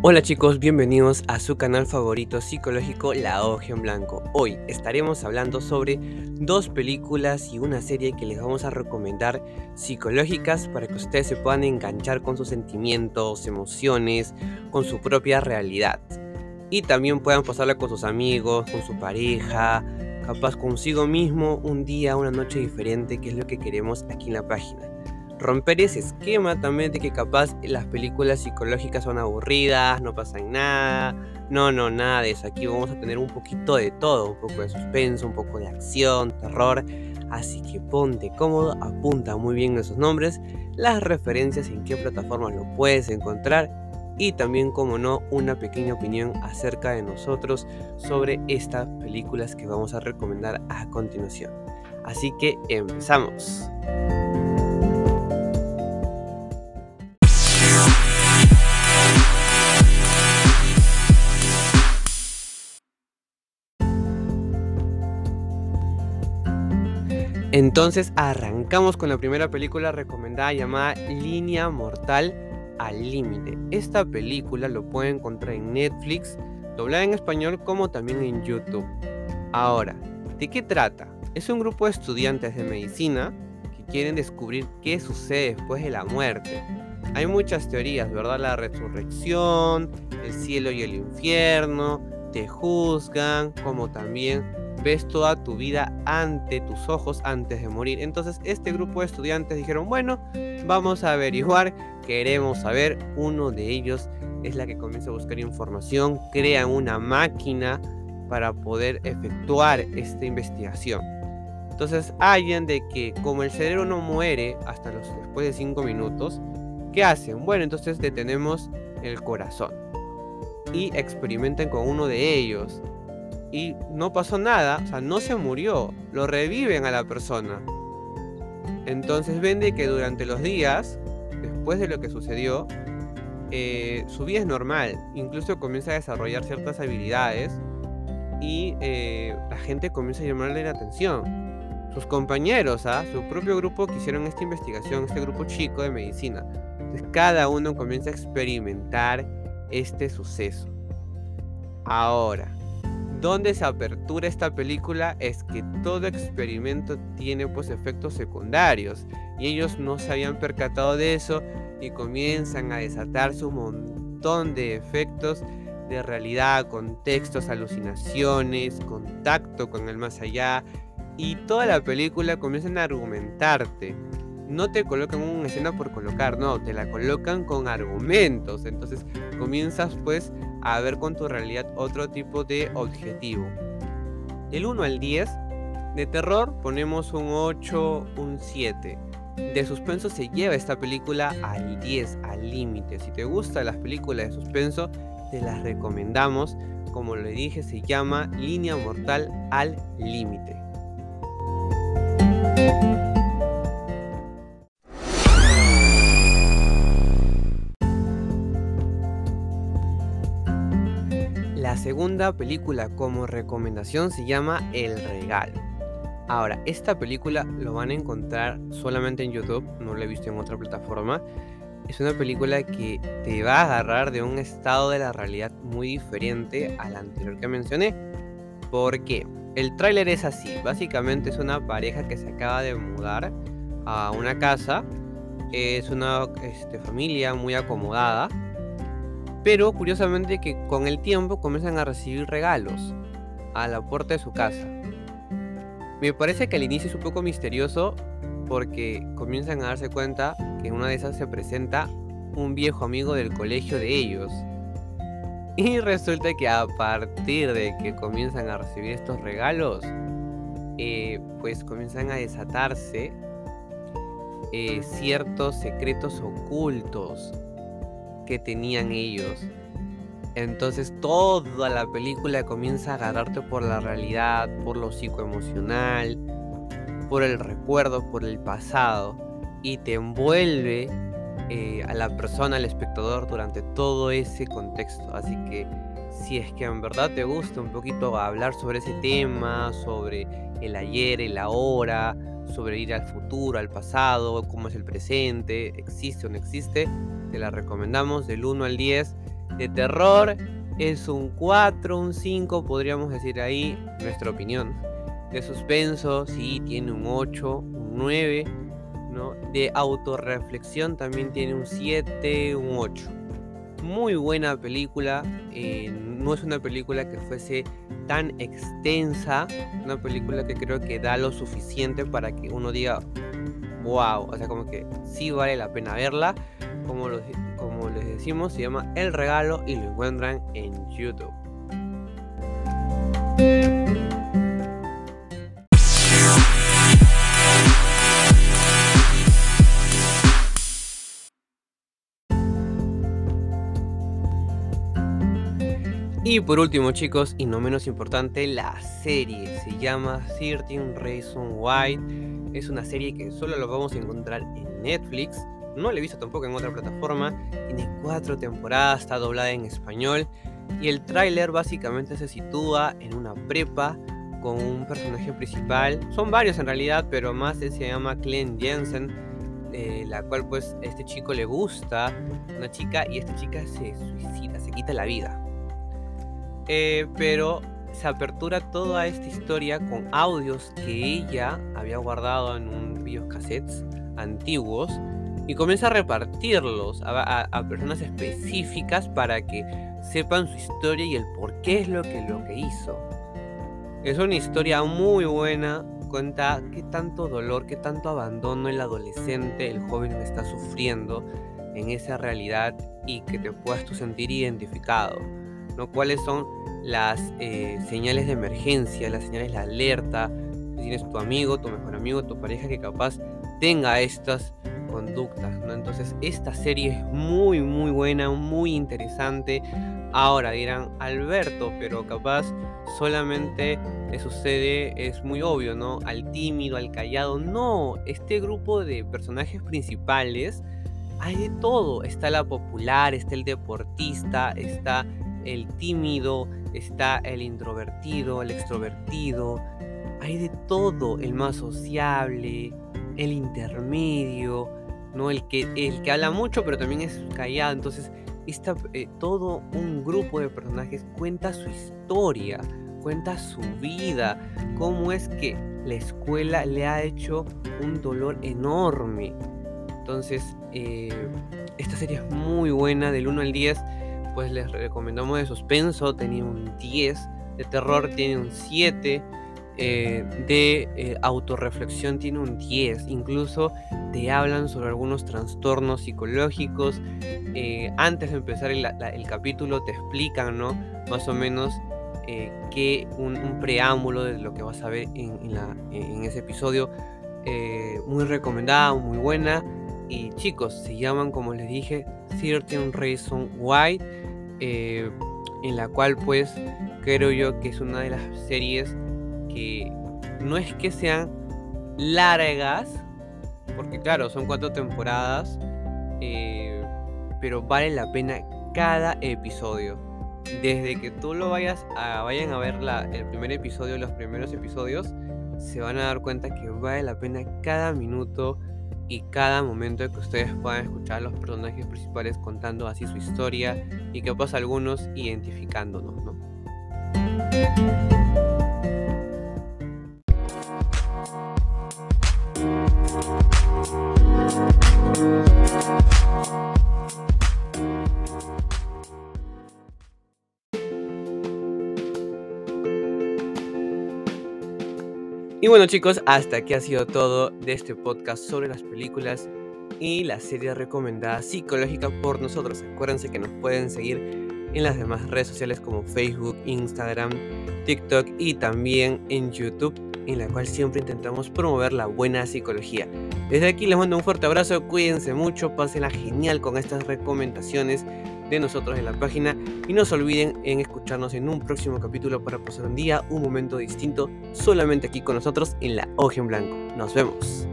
Hola chicos, bienvenidos a su canal favorito psicológico La Hoja en Blanco. Hoy estaremos hablando sobre dos películas y una serie que les vamos a recomendar psicológicas para que ustedes se puedan enganchar con sus sentimientos, emociones, con su propia realidad. Y también puedan pasarla con sus amigos, con su pareja, capaz consigo mismo un día, una noche diferente, que es lo que queremos aquí en la página romper ese esquema también de que capaz las películas psicológicas son aburridas, no pasan nada. No, no, nada de eso. Aquí vamos a tener un poquito de todo, un poco de suspenso, un poco de acción, terror. Así que ponte cómodo, apunta muy bien esos nombres, las referencias en qué plataformas lo puedes encontrar y también, como no, una pequeña opinión acerca de nosotros sobre estas películas que vamos a recomendar a continuación. Así que empezamos. Entonces arrancamos con la primera película recomendada llamada Línea Mortal al Límite. Esta película lo pueden encontrar en Netflix, doblada en español como también en YouTube. Ahora, ¿de qué trata? Es un grupo de estudiantes de medicina que quieren descubrir qué sucede después de la muerte. Hay muchas teorías, ¿verdad? La resurrección, el cielo y el infierno, te juzgan, como también ves toda tu vida ante tus ojos antes de morir. Entonces este grupo de estudiantes dijeron, bueno, vamos a averiguar, queremos saber. Uno de ellos es la que comienza a buscar información, crean una máquina para poder efectuar esta investigación. Entonces hallan de que como el cerebro no muere hasta los, después de 5 minutos, ¿qué hacen? Bueno, entonces detenemos el corazón y experimentan con uno de ellos y no pasó nada, o sea, no se murió, lo reviven a la persona. Entonces vende que durante los días, después de lo que sucedió, eh, su vida es normal, incluso comienza a desarrollar ciertas habilidades y eh, la gente comienza a llamarle la atención. Sus compañeros, ¿ah? su propio grupo que hicieron esta investigación, este grupo chico de medicina. Entonces cada uno comienza a experimentar este suceso. Ahora, donde se apertura esta película es que todo experimento tiene pues efectos secundarios y ellos no se habían percatado de eso y comienzan a desatarse un montón de efectos de realidad, contextos, alucinaciones, contacto con el más allá y toda la película comienzan a argumentarte. No te colocan una escena por colocar, no, te la colocan con argumentos. Entonces comienzas pues a ver con tu realidad otro tipo de objetivo. Del 1 al 10, de terror ponemos un 8, un 7. De suspenso se lleva esta película al 10, al límite. Si te gustan las películas de suspenso, te las recomendamos. Como le dije, se llama Línea Mortal al Límite. Segunda película como recomendación se llama El Regalo. Ahora, esta película lo van a encontrar solamente en YouTube, no la he visto en otra plataforma. Es una película que te va a agarrar de un estado de la realidad muy diferente al anterior que mencioné. ¿Por qué? El tráiler es así, básicamente es una pareja que se acaba de mudar a una casa, es una este, familia muy acomodada, pero curiosamente que con el tiempo comienzan a recibir regalos a la puerta de su casa. Me parece que al inicio es un poco misterioso porque comienzan a darse cuenta que en una de esas se presenta un viejo amigo del colegio de ellos. Y resulta que a partir de que comienzan a recibir estos regalos, eh, pues comienzan a desatarse eh, ciertos secretos ocultos que tenían ellos. Entonces toda la película comienza a agarrarte por la realidad, por lo psicoemocional, por el recuerdo, por el pasado y te envuelve eh, a la persona, al espectador durante todo ese contexto. Así que si es que en verdad te gusta un poquito hablar sobre ese tema, sobre el ayer, el ahora, sobre ir al futuro, al pasado, cómo es el presente, existe o no existe, te la recomendamos del 1 al 10. De terror es un 4, un 5, podríamos decir ahí nuestra opinión. De suspenso, sí, tiene un 8, un 9. ¿no? De autorreflexión también tiene un 7, un 8. Muy buena película. Eh, no es una película que fuese tan extensa. Una película que creo que da lo suficiente para que uno diga, wow. O sea, como que sí vale la pena verla. Como, como les decimos, se llama El Regalo y lo encuentran en YouTube. Y por último, chicos, y no menos importante, la serie se llama 13 Reasons Why. Es una serie que solo lo vamos a encontrar en Netflix. No la he visto tampoco en otra plataforma. Tiene cuatro temporadas, está doblada en español. Y el tráiler básicamente se sitúa en una prepa con un personaje principal. Son varios en realidad, pero más se llama Glenn Jensen. Eh, la cual pues este chico le gusta una chica y esta chica se suicida, se quita la vida. Eh, pero se apertura toda esta historia con audios que ella había guardado en un videocassettes antiguos y comienza a repartirlos a, personas específicas para que sepan su historia y el por qué es lo que, lo que hizo. Es una historia muy buena, cuenta qué tanto dolor, qué tanto abandono el adolescente, el joven está sufriendo en esa realidad y que te puedas tú sentir identificado. ¿No? ¿Cuáles son las eh, señales de emergencia, las señales de alerta? Si tienes tu amigo, tu mejor amigo, tu pareja que capaz tenga estas conductas, ¿no? Entonces esta serie es muy muy buena, muy interesante. Ahora dirán, Alberto, pero capaz solamente le sucede, es muy obvio, ¿no? Al tímido, al callado. No, este grupo de personajes principales hay de todo. Está la popular, está el deportista, está el tímido, está el introvertido, el extrovertido, hay de todo, el más sociable, el intermedio, ¿no? El que, el que habla mucho pero también es callado, entonces eh, todo un grupo de personajes cuenta su historia, cuenta su vida, cómo es que la escuela le ha hecho un dolor enorme. Entonces, eh, esta serie es muy buena, del 1 al 10 pues les recomendamos de suspenso, tenía un 10, de terror tiene un 7, eh, de eh, autorreflexión tiene un 10, incluso te hablan sobre algunos trastornos psicológicos. Eh, antes de empezar el, capítulo te explican, ¿no? Más o menos que un, preámbulo de lo que vas a ver en, en ese episodio. muy recomendada, muy buena. Y chicos, se llaman, como les dije, 13 Reasons Why. Eh, en la cual pues creo yo que es una de las series que no es que sean largas, porque claro, son cuatro temporadas, eh, pero vale la pena cada episodio. Desde que tú lo vayas a, vayan a ver el primer episodio, los primeros episodios, se van a dar cuenta que vale la pena cada minuto y cada momento que ustedes puedan escuchar a los personajes principales contando así su historia y que pasa algunos identificándonos, ¿no? Y bueno chicos, hasta aquí ha sido todo de este podcast sobre las películas y la serie recomendada psicológica por nosotros. Acuérdense que nos pueden seguir en las demás redes sociales como Facebook, Instagram, TikTok y también en YouTube, en la cual siempre intentamos promover la buena psicología. Desde aquí les mando un fuerte abrazo, cuídense mucho, pásenla genial con estas recomendaciones de nosotros en la página y no se olviden en escucharnos en un próximo capítulo para pasar un día, un momento distinto, solamente aquí con nosotros en la Hoja en Blanco. Nos vemos.